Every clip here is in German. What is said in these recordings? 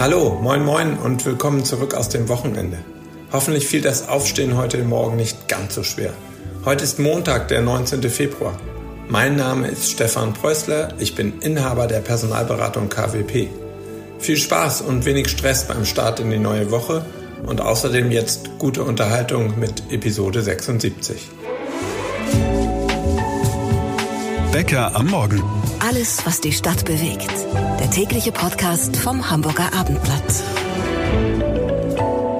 Hallo, moin moin und willkommen zurück aus dem Wochenende. Hoffentlich fiel das Aufstehen heute Morgen nicht ganz so schwer. Heute ist Montag, der 19. Februar. Mein Name ist Stefan Preußler, ich bin Inhaber der Personalberatung KWP. Viel Spaß und wenig Stress beim Start in die neue Woche und außerdem jetzt gute Unterhaltung mit Episode 76. Bäcker am Morgen. Alles, was die Stadt bewegt. Der tägliche Podcast vom Hamburger Abendblatt.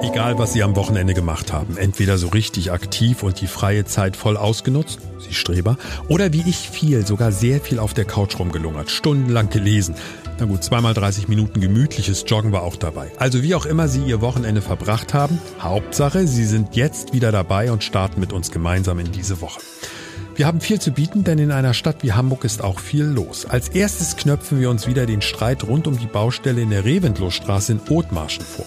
Egal, was Sie am Wochenende gemacht haben, entweder so richtig aktiv und die freie Zeit voll ausgenutzt, Sie Streber, oder wie ich viel, sogar sehr viel auf der Couch rumgelungert, stundenlang gelesen. Na gut, zweimal 30 Minuten gemütliches Joggen war auch dabei. Also wie auch immer Sie Ihr Wochenende verbracht haben, Hauptsache, Sie sind jetzt wieder dabei und starten mit uns gemeinsam in diese Woche. Wir haben viel zu bieten, denn in einer Stadt wie Hamburg ist auch viel los. Als erstes knöpfen wir uns wieder den Streit rund um die Baustelle in der Reventlostraße in Othmarschen vor.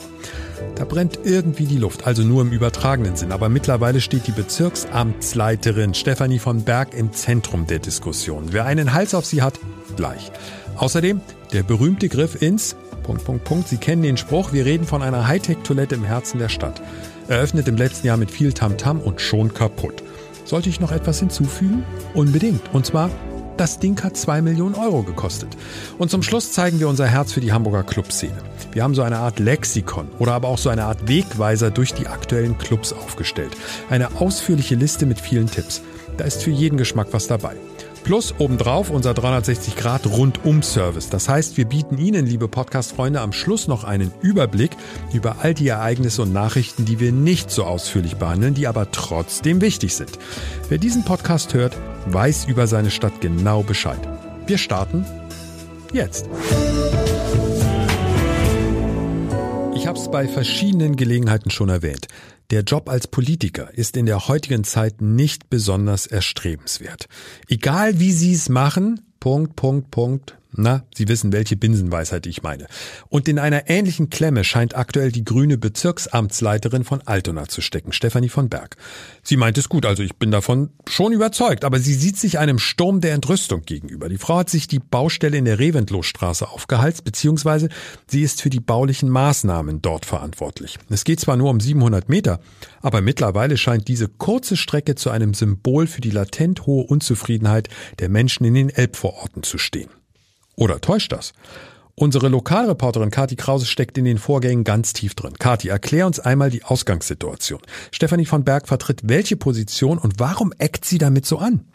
Da brennt irgendwie die Luft, also nur im übertragenen Sinn. Aber mittlerweile steht die Bezirksamtsleiterin Stefanie von Berg im Zentrum der Diskussion. Wer einen Hals auf sie hat, gleich. Außerdem der berühmte Griff ins Punkt, Punkt, Punkt. Sie kennen den Spruch, wir reden von einer Hightech-Toilette im Herzen der Stadt. Eröffnet im letzten Jahr mit viel Tamtam -Tam und schon kaputt. Sollte ich noch etwas hinzufügen? Unbedingt. Und zwar, das Ding hat 2 Millionen Euro gekostet. Und zum Schluss zeigen wir unser Herz für die Hamburger Clubszene. Wir haben so eine Art Lexikon oder aber auch so eine Art Wegweiser durch die aktuellen Clubs aufgestellt. Eine ausführliche Liste mit vielen Tipps. Da ist für jeden Geschmack was dabei. Plus obendrauf unser 360-Grad-Rundum-Service. Das heißt, wir bieten Ihnen, liebe Podcast-Freunde, am Schluss noch einen Überblick über all die Ereignisse und Nachrichten, die wir nicht so ausführlich behandeln, die aber trotzdem wichtig sind. Wer diesen Podcast hört, weiß über seine Stadt genau Bescheid. Wir starten jetzt. Ich habe es bei verschiedenen Gelegenheiten schon erwähnt. Der Job als Politiker ist in der heutigen Zeit nicht besonders erstrebenswert. Egal wie Sie es machen, Punkt, Punkt, Punkt, na, Sie wissen, welche Binsenweisheit ich meine. Und in einer ähnlichen Klemme scheint aktuell die grüne Bezirksamtsleiterin von Altona zu stecken, Stefanie von Berg. Sie meint es gut, also ich bin davon schon überzeugt, aber sie sieht sich einem Sturm der Entrüstung gegenüber. Die Frau hat sich die Baustelle in der Reventlostraße aufgehalst, beziehungsweise sie ist für die baulichen Maßnahmen dort verantwortlich. Es geht zwar nur um 700 Meter, aber mittlerweile scheint diese kurze Strecke zu einem Symbol für die latent hohe Unzufriedenheit der Menschen in den Elbvororten zu stehen. Oder täuscht das? Unsere Lokalreporterin Kati Krause steckt in den Vorgängen ganz tief drin. Kati, erklär uns einmal die Ausgangssituation. Stefanie von Berg vertritt welche Position und warum eckt sie damit so an?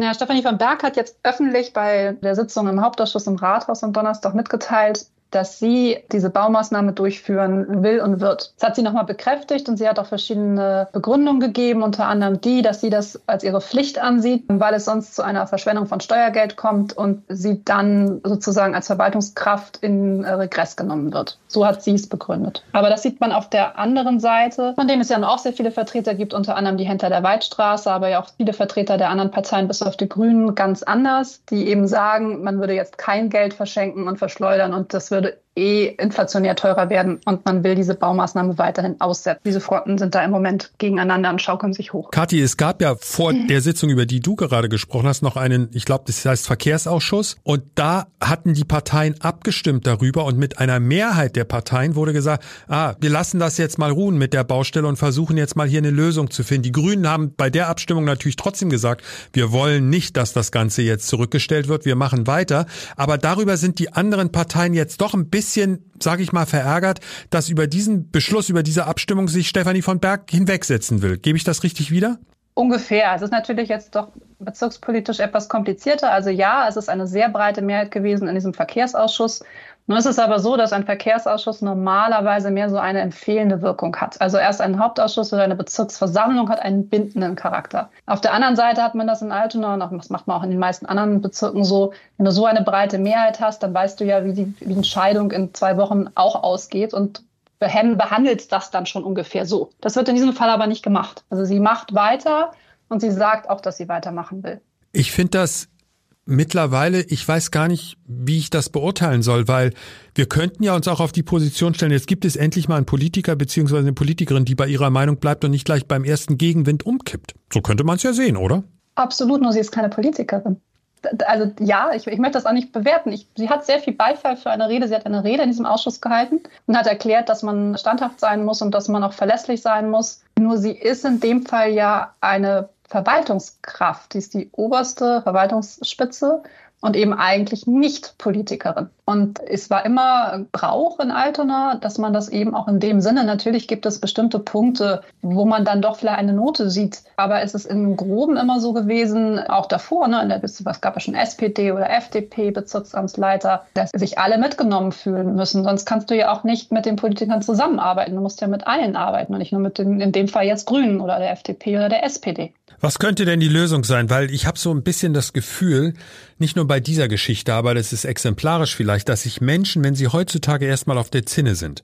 Ja, Stefanie von Berg hat jetzt öffentlich bei der Sitzung im Hauptausschuss im Rathaus am Donnerstag mitgeteilt, dass sie diese Baumaßnahme durchführen will und wird. Das hat sie nochmal bekräftigt und sie hat auch verschiedene Begründungen gegeben, unter anderem die, dass sie das als ihre Pflicht ansieht, weil es sonst zu einer Verschwendung von Steuergeld kommt und sie dann sozusagen als Verwaltungskraft in Regress genommen wird. So hat sie es begründet. Aber das sieht man auf der anderen Seite, von dem es ja auch sehr viele Vertreter gibt, unter anderem die Händler der Weidstraße, aber ja auch viele Vertreter der anderen Parteien bis auf die Grünen ganz anders, die eben sagen, man würde jetzt kein Geld verschenken und verschleudern und das wird würde eh inflationär teurer werden und man will diese Baumaßnahme weiterhin aussetzen. Diese Fronten sind da im Moment gegeneinander und schaukeln sich hoch. Kathi, es gab ja vor der Sitzung, über die du gerade gesprochen hast, noch einen, ich glaube, das heißt Verkehrsausschuss und da hatten die Parteien abgestimmt darüber und mit einer Mehrheit der Parteien wurde gesagt, ah, wir lassen das jetzt mal ruhen mit der Baustelle und versuchen jetzt mal hier eine Lösung zu finden. Die Grünen haben bei der Abstimmung natürlich trotzdem gesagt, wir wollen nicht, dass das Ganze jetzt zurückgestellt wird, wir machen weiter, aber darüber sind die anderen Parteien jetzt doch ein bisschen bisschen, sage ich mal, verärgert, dass über diesen Beschluss, über diese Abstimmung sich Stefanie von Berg hinwegsetzen will. Gebe ich das richtig wieder? Ungefähr. Es ist natürlich jetzt doch bezirkspolitisch etwas komplizierter. Also ja, es ist eine sehr breite Mehrheit gewesen in diesem Verkehrsausschuss. Nun ist es aber so, dass ein Verkehrsausschuss normalerweise mehr so eine empfehlende Wirkung hat. Also erst ein Hauptausschuss oder eine Bezirksversammlung hat einen bindenden Charakter. Auf der anderen Seite hat man das in Altona und das macht man auch in den meisten anderen Bezirken so. Wenn du so eine breite Mehrheit hast, dann weißt du ja, wie die, Entscheidung in zwei Wochen auch ausgeht und behandelt das dann schon ungefähr so. Das wird in diesem Fall aber nicht gemacht. Also sie macht weiter und sie sagt auch, dass sie weitermachen will. Ich finde das mittlerweile, ich weiß gar nicht, wie ich das beurteilen soll, weil wir könnten ja uns auch auf die Position stellen, jetzt gibt es endlich mal einen Politiker beziehungsweise eine Politikerin, die bei ihrer Meinung bleibt und nicht gleich beim ersten Gegenwind umkippt. So könnte man es ja sehen, oder? Absolut, nur sie ist keine Politikerin. also ja, ich, ich möchte das auch nicht bewerten. Ich, sie hat sehr viel Beifall für eine Rede. Sie hat eine Rede in diesem Ausschuss gehalten und hat erklärt, dass man standhaft sein muss und dass man auch verlässlich sein muss. Nur sie ist in dem Fall ja eine Verwaltungskraft. Sie ist die oberste Verwaltungsspitze und eben eigentlich nicht Politikerin. Und es war immer Brauch in Altona, dass man das eben auch in dem Sinne, natürlich gibt es bestimmte Punkte, wo man dann doch vielleicht eine Note sieht, aber es ist im Groben immer so gewesen, auch davor, ne, in der, es gab ja schon SPD oder FDP, Bezirksamtsleiter, dass sich alle mitgenommen fühlen müssen. Sonst kannst du ja auch nicht mit den Politikern zusammenarbeiten. Du musst ja mit allen arbeiten und nicht nur mit den, in dem Fall jetzt Grünen oder der FDP oder der SPD. Was könnte denn die Lösung sein? Weil ich habe so ein bisschen das Gefühl, nicht nur bei dieser Geschichte, aber das ist exemplarisch vielleicht, dass sich Menschen, wenn sie heutzutage erstmal auf der Zinne sind,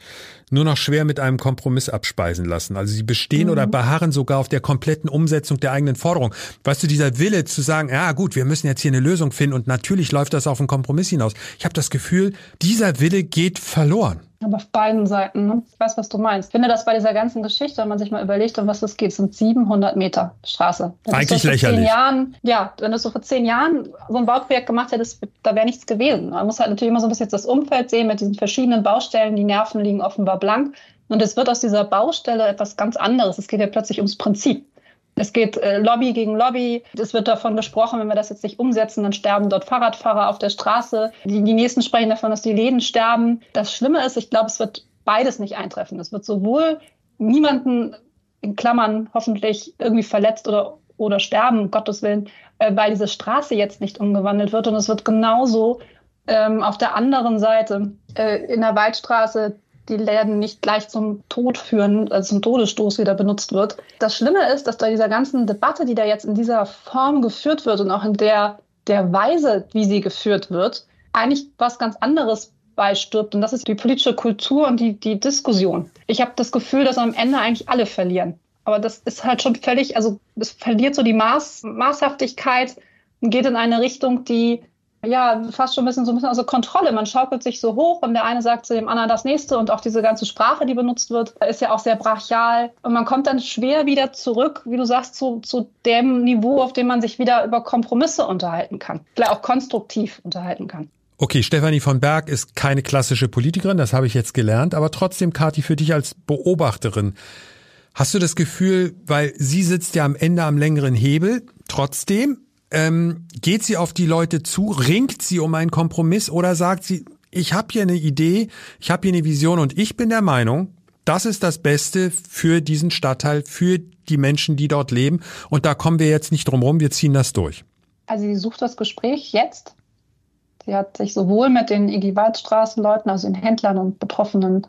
nur noch schwer mit einem Kompromiss abspeisen lassen. Also sie bestehen mhm. oder beharren sogar auf der kompletten Umsetzung der eigenen Forderung. Weißt du, dieser Wille zu sagen, ja gut, wir müssen jetzt hier eine Lösung finden und natürlich läuft das auf einen Kompromiss hinaus. Ich habe das Gefühl, dieser Wille geht verloren. Aber auf beiden Seiten. Ne? Ich weiß, was du meinst. Ich finde das bei dieser ganzen Geschichte, wenn man sich mal überlegt, um was es geht, sind 700 Meter Straße. Wenn Eigentlich so lächerlich. Jahren, ja, wenn du so vor zehn Jahren so ein Bauprojekt gemacht hättest, da wäre nichts gewesen. Man muss halt natürlich immer so ein bisschen das Umfeld sehen mit diesen verschiedenen Baustellen. Die Nerven liegen offenbar blank. Und es wird aus dieser Baustelle etwas ganz anderes. Es geht ja plötzlich ums Prinzip. Es geht äh, Lobby gegen Lobby. Es wird davon gesprochen, wenn wir das jetzt nicht umsetzen, dann sterben dort Fahrradfahrer auf der Straße. Die, die nächsten sprechen davon, dass die Läden sterben. Das Schlimme ist, ich glaube, es wird beides nicht eintreffen. Es wird sowohl niemanden in Klammern hoffentlich irgendwie verletzt oder, oder sterben, um Gottes Willen, äh, weil diese Straße jetzt nicht umgewandelt wird. Und es wird genauso ähm, auf der anderen Seite äh, in der Waldstraße die Läden nicht gleich zum Tod führen, also zum Todesstoß wieder benutzt wird. Das Schlimme ist, dass bei dieser ganzen Debatte, die da jetzt in dieser Form geführt wird und auch in der, der Weise, wie sie geführt wird, eigentlich was ganz anderes beistirbt. Und das ist die politische Kultur und die, die Diskussion. Ich habe das Gefühl, dass am Ende eigentlich alle verlieren. Aber das ist halt schon völlig, also es verliert so die Maß, Maßhaftigkeit und geht in eine Richtung, die ja, fast schon ein bisschen so ein bisschen also Kontrolle. Man schaukelt sich so hoch und der eine sagt zu dem anderen das nächste und auch diese ganze Sprache, die benutzt wird, ist ja auch sehr brachial. Und man kommt dann schwer wieder zurück, wie du sagst, zu, zu dem Niveau, auf dem man sich wieder über Kompromisse unterhalten kann. Vielleicht auch konstruktiv unterhalten kann. Okay, Stefanie von Berg ist keine klassische Politikerin, das habe ich jetzt gelernt, aber trotzdem, Kathi, für dich als Beobachterin, hast du das Gefühl, weil sie sitzt ja am Ende am längeren Hebel, trotzdem ähm, geht sie auf die Leute zu, ringt sie um einen Kompromiss oder sagt sie, ich habe hier eine Idee, ich habe hier eine Vision und ich bin der Meinung, das ist das Beste für diesen Stadtteil, für die Menschen, die dort leben. Und da kommen wir jetzt nicht drum rum, wir ziehen das durch. Also sie sucht das Gespräch jetzt. Sie hat sich sowohl mit den IG Waldstraßenleuten, also den Händlern und betroffenen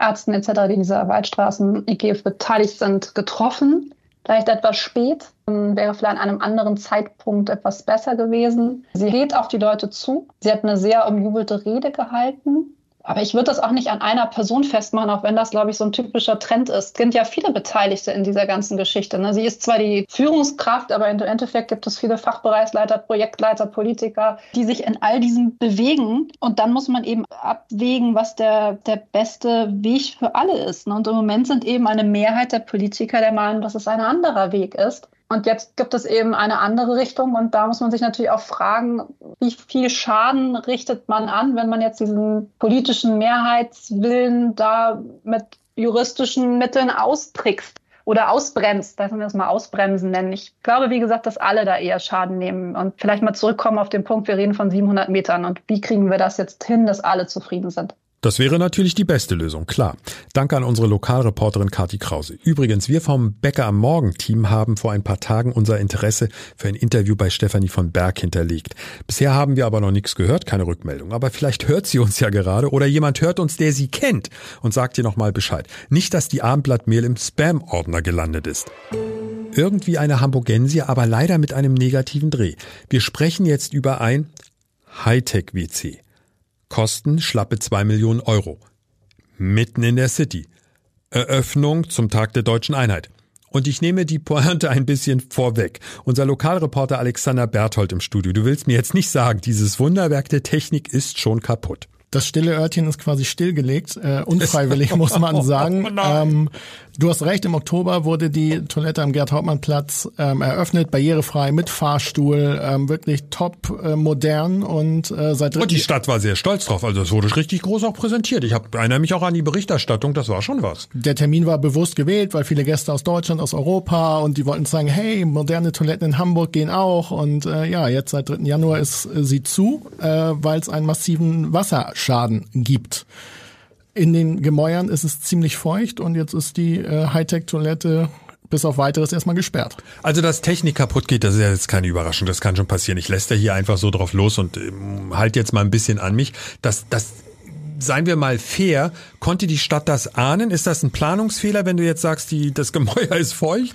Ärzten etc., die in dieser Waldstraßen-IG beteiligt sind, getroffen vielleicht etwas spät, wäre vielleicht an einem anderen Zeitpunkt etwas besser gewesen. Sie geht auf die Leute zu. Sie hat eine sehr umjubelte Rede gehalten. Aber ich würde das auch nicht an einer Person festmachen, auch wenn das, glaube ich, so ein typischer Trend ist. Es sind ja viele Beteiligte in dieser ganzen Geschichte. Ne? Sie ist zwar die Führungskraft, aber im Endeffekt gibt es viele Fachbereichsleiter, Projektleiter, Politiker, die sich in all diesen bewegen. Und dann muss man eben abwägen, was der, der beste Weg für alle ist. Ne? Und im Moment sind eben eine Mehrheit der Politiker der Meinung, dass es ein anderer Weg ist. Und jetzt gibt es eben eine andere Richtung und da muss man sich natürlich auch fragen, wie viel Schaden richtet man an, wenn man jetzt diesen politischen Mehrheitswillen da mit juristischen Mitteln austrickst oder ausbremst, lassen wir es mal ausbremsen nennen. Ich glaube, wie gesagt, dass alle da eher Schaden nehmen und vielleicht mal zurückkommen auf den Punkt, wir reden von 700 Metern und wie kriegen wir das jetzt hin, dass alle zufrieden sind. Das wäre natürlich die beste Lösung, klar. Danke an unsere Lokalreporterin Kati Krause. Übrigens, wir vom Bäcker am Morgen Team haben vor ein paar Tagen unser Interesse für ein Interview bei Stefanie von Berg hinterlegt. Bisher haben wir aber noch nichts gehört, keine Rückmeldung. Aber vielleicht hört sie uns ja gerade oder jemand hört uns, der sie kennt und sagt ihr nochmal Bescheid. Nicht, dass die Abendblattmehl im Spam-Ordner gelandet ist. Irgendwie eine Hamburgensie, aber leider mit einem negativen Dreh. Wir sprechen jetzt über ein Hightech-WC. Kosten schlappe zwei Millionen Euro. Mitten in der City. Eröffnung zum Tag der deutschen Einheit. Und ich nehme die Pointe ein bisschen vorweg. Unser Lokalreporter Alexander Berthold im Studio. Du willst mir jetzt nicht sagen, dieses Wunderwerk der Technik ist schon kaputt. Das stille Örtchen ist quasi stillgelegt, äh, unfreiwillig muss man sagen. Oh ähm, du hast recht, im Oktober wurde die Toilette am Gerd-Hauptmann-Platz ähm, eröffnet, barrierefrei, mit Fahrstuhl, ähm, wirklich top äh, modern und äh, seit Und die Stadt war sehr stolz drauf, also es wurde richtig groß auch präsentiert. Ich hab, erinnere mich auch an die Berichterstattung, das war schon was. Der Termin war bewusst gewählt, weil viele Gäste aus Deutschland, aus Europa und die wollten sagen, hey, moderne Toiletten in Hamburg gehen auch und äh, ja, jetzt seit 3. Januar ist äh, sie zu, äh, weil es einen massiven Wasser Schaden gibt. In den Gemäuern ist es ziemlich feucht und jetzt ist die äh, Hightech-Toilette bis auf weiteres erstmal gesperrt. Also, dass Technik kaputt geht, das ist ja jetzt keine Überraschung. Das kann schon passieren. Ich lässt ja hier einfach so drauf los und ähm, halt jetzt mal ein bisschen an mich. Das, das, seien wir mal fair, konnte die Stadt das ahnen? Ist das ein Planungsfehler, wenn du jetzt sagst, die, das Gemäuer ist feucht?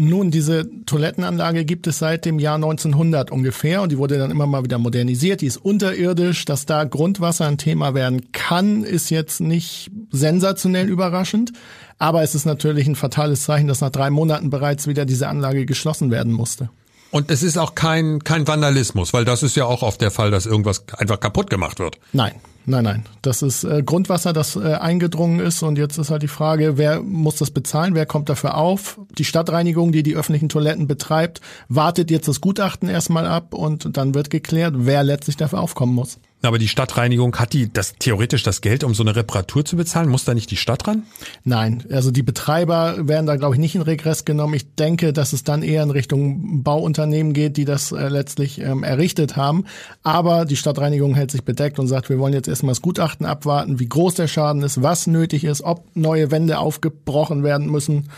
Nun, diese Toilettenanlage gibt es seit dem Jahr 1900 ungefähr und die wurde dann immer mal wieder modernisiert. Die ist unterirdisch. Dass da Grundwasser ein Thema werden kann, ist jetzt nicht sensationell überraschend. Aber es ist natürlich ein fatales Zeichen, dass nach drei Monaten bereits wieder diese Anlage geschlossen werden musste. Und es ist auch kein, kein Vandalismus, weil das ist ja auch oft der Fall, dass irgendwas einfach kaputt gemacht wird. Nein, Nein, nein. Das ist äh, Grundwasser, das äh, eingedrungen ist. Und jetzt ist halt die Frage, wer muss das bezahlen? Wer kommt dafür auf? Die Stadtreinigung, die die öffentlichen Toiletten betreibt, wartet jetzt das Gutachten erstmal ab und dann wird geklärt, wer letztlich dafür aufkommen muss. Aber die Stadtreinigung hat die das theoretisch das Geld, um so eine Reparatur zu bezahlen? Muss da nicht die Stadt ran? Nein, also die Betreiber werden da glaube ich nicht in Regress genommen. Ich denke, dass es dann eher in Richtung Bauunternehmen geht, die das äh, letztlich ähm, errichtet haben. Aber die Stadtreinigung hält sich bedeckt und sagt, wir wollen jetzt erstmal das Gutachten abwarten, wie groß der Schaden ist, was nötig ist, ob neue Wände aufgebrochen werden müssen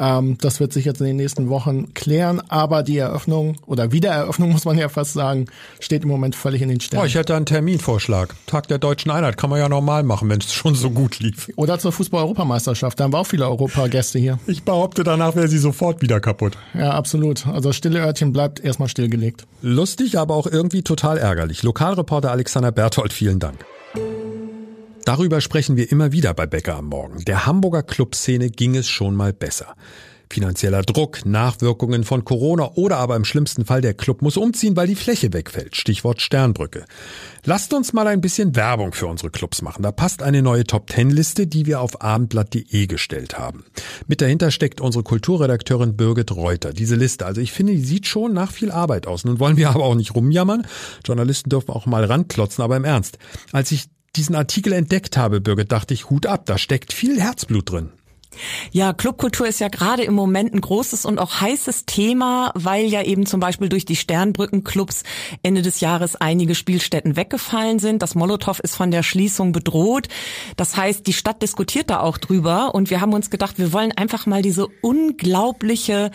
ähm, das wird sich jetzt in den nächsten Wochen klären, aber die Eröffnung oder Wiedereröffnung, muss man ja fast sagen, steht im Moment völlig in den Sternen. Oh, ich hätte einen Terminvorschlag. Tag der deutschen Einheit kann man ja normal machen, wenn es schon so gut lief. Oder zur Fußball-Europameisterschaft, da haben wir auch viele Europagäste hier. Ich behaupte, danach wäre sie sofort wieder kaputt. Ja, absolut. Also stille Örtchen bleibt erstmal stillgelegt. Lustig, aber auch irgendwie total ärgerlich. Lokalreporter Alexander Berthold, vielen Dank. Darüber sprechen wir immer wieder bei Bäcker am Morgen. Der Hamburger Clubszene ging es schon mal besser. Finanzieller Druck, Nachwirkungen von Corona oder aber im schlimmsten Fall der Club muss umziehen, weil die Fläche wegfällt. Stichwort Sternbrücke. Lasst uns mal ein bisschen Werbung für unsere Clubs machen. Da passt eine neue Top-10-Liste, die wir auf abendblatt.de gestellt haben. Mit dahinter steckt unsere Kulturredakteurin Birgit Reuter. Diese Liste, also ich finde, die sieht schon nach viel Arbeit aus. Nun wollen wir aber auch nicht rumjammern. Journalisten dürfen auch mal ranklotzen, aber im Ernst. Als ich diesen Artikel entdeckt habe, Birgit, dachte ich, Hut ab, da steckt viel Herzblut drin. Ja, Clubkultur ist ja gerade im Moment ein großes und auch heißes Thema, weil ja eben zum Beispiel durch die Sternbrückenclubs Ende des Jahres einige Spielstätten weggefallen sind. Das Molotow ist von der Schließung bedroht. Das heißt, die Stadt diskutiert da auch drüber und wir haben uns gedacht, wir wollen einfach mal diese unglaubliche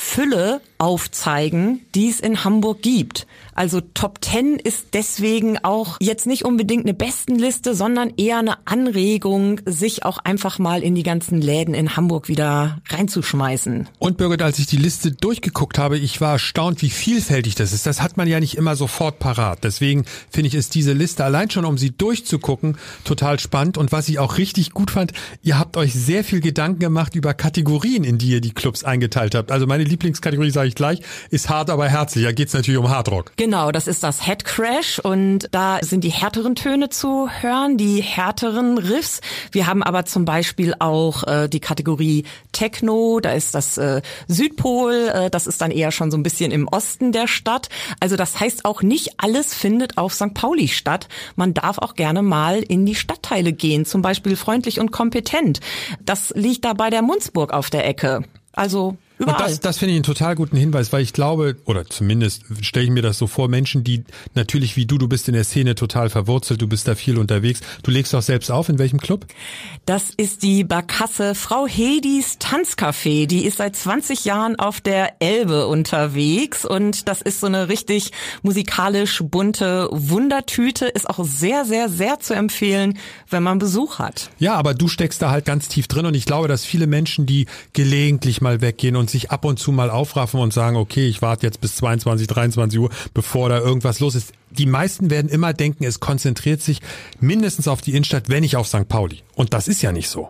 Fülle aufzeigen, die es in Hamburg gibt. Also Top 10 ist deswegen auch jetzt nicht unbedingt eine Bestenliste, sondern eher eine Anregung, sich auch einfach mal in die ganzen Läden in Hamburg wieder reinzuschmeißen. Und Birgit, als ich die Liste durchgeguckt habe, ich war erstaunt, wie vielfältig das ist. Das hat man ja nicht immer sofort parat. Deswegen finde ich, ist diese Liste allein schon, um sie durchzugucken, total spannend. Und was ich auch richtig gut fand, ihr habt euch sehr viel Gedanken gemacht über Kategorien, in die ihr die Clubs eingeteilt habt. Also meine Lieblingskategorie, sage ich gleich, ist hart, aber herzlich. Da geht's natürlich um Hardrock. Genau. Das ist das Head Crash und da sind die härteren Töne zu hören, die härteren Riffs. Wir haben aber zum Beispiel auch äh, die Kategorie Techno, da ist das äh, Südpol, äh, das ist dann eher schon so ein bisschen im Osten der Stadt. Also das heißt auch nicht alles findet auf St. Pauli statt. Man darf auch gerne mal in die Stadtteile gehen, zum Beispiel freundlich und kompetent. Das liegt da bei der Munzburg auf der Ecke. Also Überall. Und das, das finde ich einen total guten Hinweis, weil ich glaube, oder zumindest stelle ich mir das so vor, Menschen, die natürlich wie du, du bist in der Szene total verwurzelt, du bist da viel unterwegs. Du legst auch selbst auf, in welchem Club? Das ist die Barkasse Frau Hedis Tanzcafé. Die ist seit 20 Jahren auf der Elbe unterwegs und das ist so eine richtig musikalisch bunte Wundertüte. Ist auch sehr, sehr, sehr zu empfehlen, wenn man Besuch hat. Ja, aber du steckst da halt ganz tief drin und ich glaube, dass viele Menschen, die gelegentlich mal weggehen und und sich ab und zu mal aufraffen und sagen, okay, ich warte jetzt bis 22, 23 Uhr, bevor da irgendwas los ist. Die meisten werden immer denken, es konzentriert sich mindestens auf die Innenstadt, wenn nicht auf St. Pauli. Und das ist ja nicht so.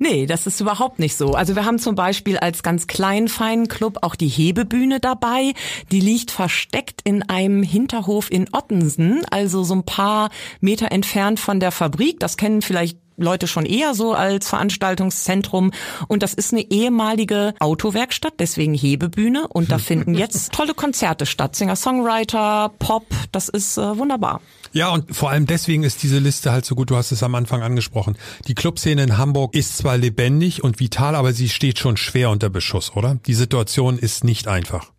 Nee, das ist überhaupt nicht so. Also wir haben zum Beispiel als ganz kleinen feinen Club auch die Hebebühne dabei. Die liegt versteckt in einem Hinterhof in Ottensen, also so ein paar Meter entfernt von der Fabrik. Das kennen vielleicht Leute schon eher so als Veranstaltungszentrum. Und das ist eine ehemalige Autowerkstatt, deswegen Hebebühne. Und da finden jetzt tolle Konzerte statt. Singer-Songwriter, Pop, das ist äh, wunderbar. Ja, und vor allem deswegen ist diese Liste halt so gut. Du hast es am Anfang angesprochen. Die Clubszene in Hamburg ist zwar lebendig und vital, aber sie steht schon schwer unter Beschuss, oder? Die Situation ist nicht einfach.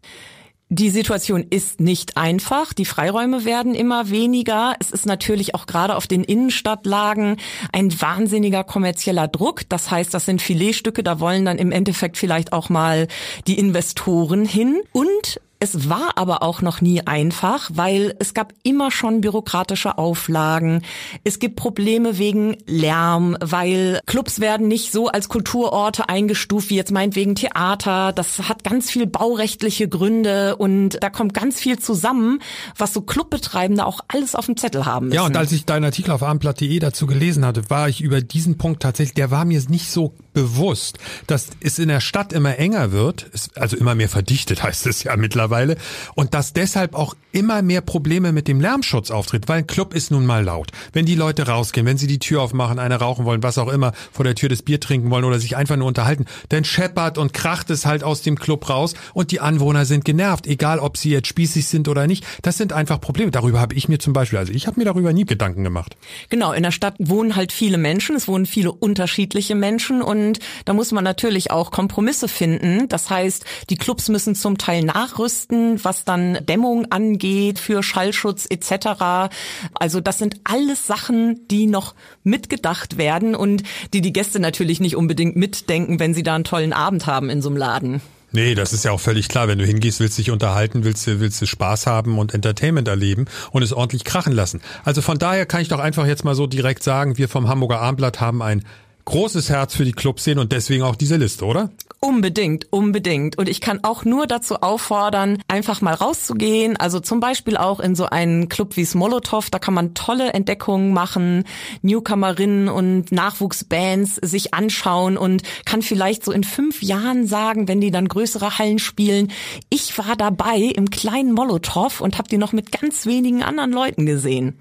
Die Situation ist nicht einfach. Die Freiräume werden immer weniger. Es ist natürlich auch gerade auf den Innenstadtlagen ein wahnsinniger kommerzieller Druck. Das heißt, das sind Filetstücke. Da wollen dann im Endeffekt vielleicht auch mal die Investoren hin. Und es war aber auch noch nie einfach, weil es gab immer schon bürokratische Auflagen. Es gibt Probleme wegen Lärm, weil Clubs werden nicht so als Kulturorte eingestuft wie jetzt meinetwegen Theater. Das hat ganz viel baurechtliche Gründe und da kommt ganz viel zusammen, was so Clubbetreibende auch alles auf dem Zettel haben müssen. Ja, und als ich deinen Artikel auf abendblatt.de dazu gelesen hatte, war ich über diesen Punkt tatsächlich, der war mir nicht so bewusst, dass es in der Stadt immer enger wird, also immer mehr verdichtet heißt es ja mittlerweile und dass deshalb auch immer mehr Probleme mit dem Lärmschutz auftritt, weil ein Club ist nun mal laut. Wenn die Leute rausgehen, wenn sie die Tür aufmachen, eine rauchen wollen, was auch immer, vor der Tür das Bier trinken wollen oder sich einfach nur unterhalten, dann scheppert und kracht es halt aus dem Club raus und die Anwohner sind genervt, egal ob sie jetzt spießig sind oder nicht. Das sind einfach Probleme. Darüber habe ich mir zum Beispiel, also ich habe mir darüber nie Gedanken gemacht. Genau, in der Stadt wohnen halt viele Menschen, es wohnen viele unterschiedliche Menschen und da muss man natürlich auch Kompromisse finden. Das heißt, die Clubs müssen zum Teil nachrüsten was dann Dämmung angeht, für Schallschutz etc. Also das sind alles Sachen, die noch mitgedacht werden und die die Gäste natürlich nicht unbedingt mitdenken, wenn sie da einen tollen Abend haben in so einem Laden. Nee, das ist ja auch völlig klar. Wenn du hingehst, willst dich unterhalten, willst du, willst du Spaß haben und Entertainment erleben und es ordentlich krachen lassen. Also von daher kann ich doch einfach jetzt mal so direkt sagen, wir vom Hamburger Armblatt haben ein großes Herz für die Clubszene und deswegen auch diese Liste, oder? Unbedingt, unbedingt. Und ich kann auch nur dazu auffordern, einfach mal rauszugehen. Also zum Beispiel auch in so einen Club wie Smolotov. Da kann man tolle Entdeckungen machen, Newcomerinnen und Nachwuchsbands sich anschauen und kann vielleicht so in fünf Jahren sagen, wenn die dann größere Hallen spielen, ich war dabei im kleinen Molotow und habe die noch mit ganz wenigen anderen Leuten gesehen.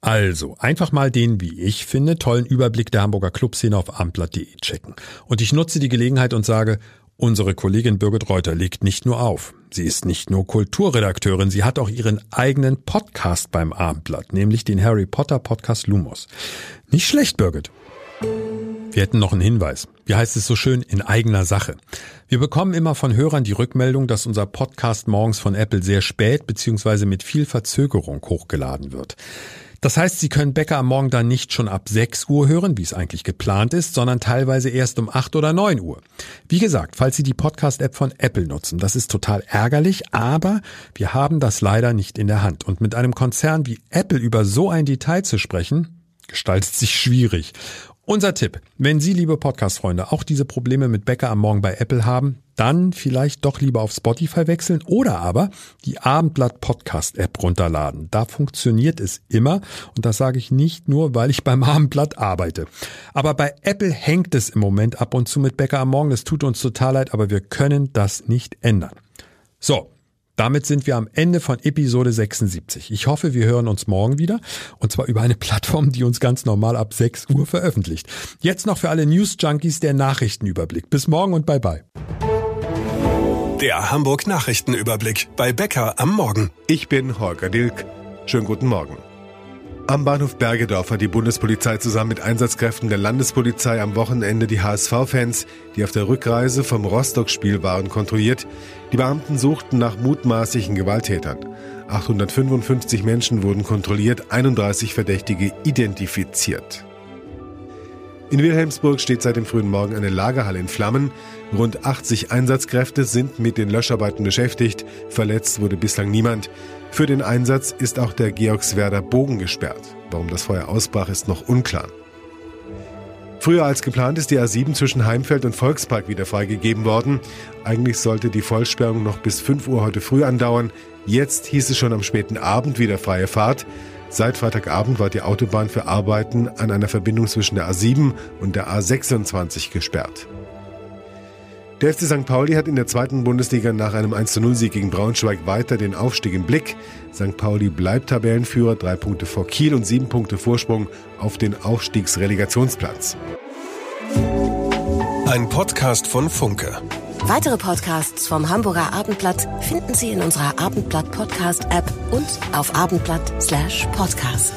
Also, einfach mal den, wie ich finde, tollen Überblick der Hamburger Clubszene auf amplat.de checken. Und ich nutze die Gelegenheit und sage, unsere Kollegin Birgit Reuter legt nicht nur auf. Sie ist nicht nur Kulturredakteurin, sie hat auch ihren eigenen Podcast beim Abendblatt, nämlich den Harry Potter Podcast Lumos. Nicht schlecht, Birgit. Wir hätten noch einen Hinweis. Wie heißt es so schön? In eigener Sache. Wir bekommen immer von Hörern die Rückmeldung, dass unser Podcast morgens von Apple sehr spät bzw. mit viel Verzögerung hochgeladen wird. Das heißt, Sie können Bäcker am Morgen dann nicht schon ab 6 Uhr hören, wie es eigentlich geplant ist, sondern teilweise erst um 8 oder 9 Uhr. Wie gesagt, falls Sie die Podcast-App von Apple nutzen, das ist total ärgerlich, aber wir haben das leider nicht in der Hand. Und mit einem Konzern wie Apple über so ein Detail zu sprechen, gestaltet sich schwierig. Unser Tipp, wenn Sie, liebe Podcast-Freunde, auch diese Probleme mit Bäcker am Morgen bei Apple haben, dann vielleicht doch lieber auf Spotify wechseln oder aber die Abendblatt Podcast App runterladen. Da funktioniert es immer und das sage ich nicht nur, weil ich beim Abendblatt arbeite. Aber bei Apple hängt es im Moment ab und zu mit Bäcker am Morgen. Das tut uns total leid, aber wir können das nicht ändern. So, damit sind wir am Ende von Episode 76. Ich hoffe, wir hören uns morgen wieder und zwar über eine Plattform, die uns ganz normal ab 6 Uhr veröffentlicht. Jetzt noch für alle News Junkies der Nachrichtenüberblick. Bis morgen und bye bye. Der Hamburg Nachrichtenüberblick bei Bäcker am Morgen. Ich bin Holger Dilk. Schönen guten Morgen. Am Bahnhof Bergedorf hat die Bundespolizei zusammen mit Einsatzkräften der Landespolizei am Wochenende die HSV-Fans, die auf der Rückreise vom Rostock-Spiel waren, kontrolliert. Die Beamten suchten nach mutmaßlichen Gewalttätern. 855 Menschen wurden kontrolliert, 31 Verdächtige identifiziert. In Wilhelmsburg steht seit dem frühen Morgen eine Lagerhalle in Flammen. Rund 80 Einsatzkräfte sind mit den Löscharbeiten beschäftigt. Verletzt wurde bislang niemand. Für den Einsatz ist auch der Georgswerder Bogen gesperrt. Warum das Feuer ausbrach, ist noch unklar. Früher als geplant ist die A7 zwischen Heimfeld und Volkspark wieder freigegeben worden. Eigentlich sollte die Vollsperrung noch bis 5 Uhr heute früh andauern. Jetzt hieß es schon am späten Abend wieder freie Fahrt. Seit Freitagabend war die Autobahn für Arbeiten an einer Verbindung zwischen der A7 und der A26 gesperrt. Der FC St. Pauli hat in der zweiten Bundesliga nach einem 1-0-Sieg gegen Braunschweig weiter den Aufstieg im Blick. St. Pauli bleibt Tabellenführer, drei Punkte vor Kiel und sieben Punkte Vorsprung auf den Aufstiegsrelegationsplatz. Ein Podcast von Funke. Weitere Podcasts vom Hamburger Abendblatt finden Sie in unserer Abendblatt Podcast App und auf abendblatt/podcast.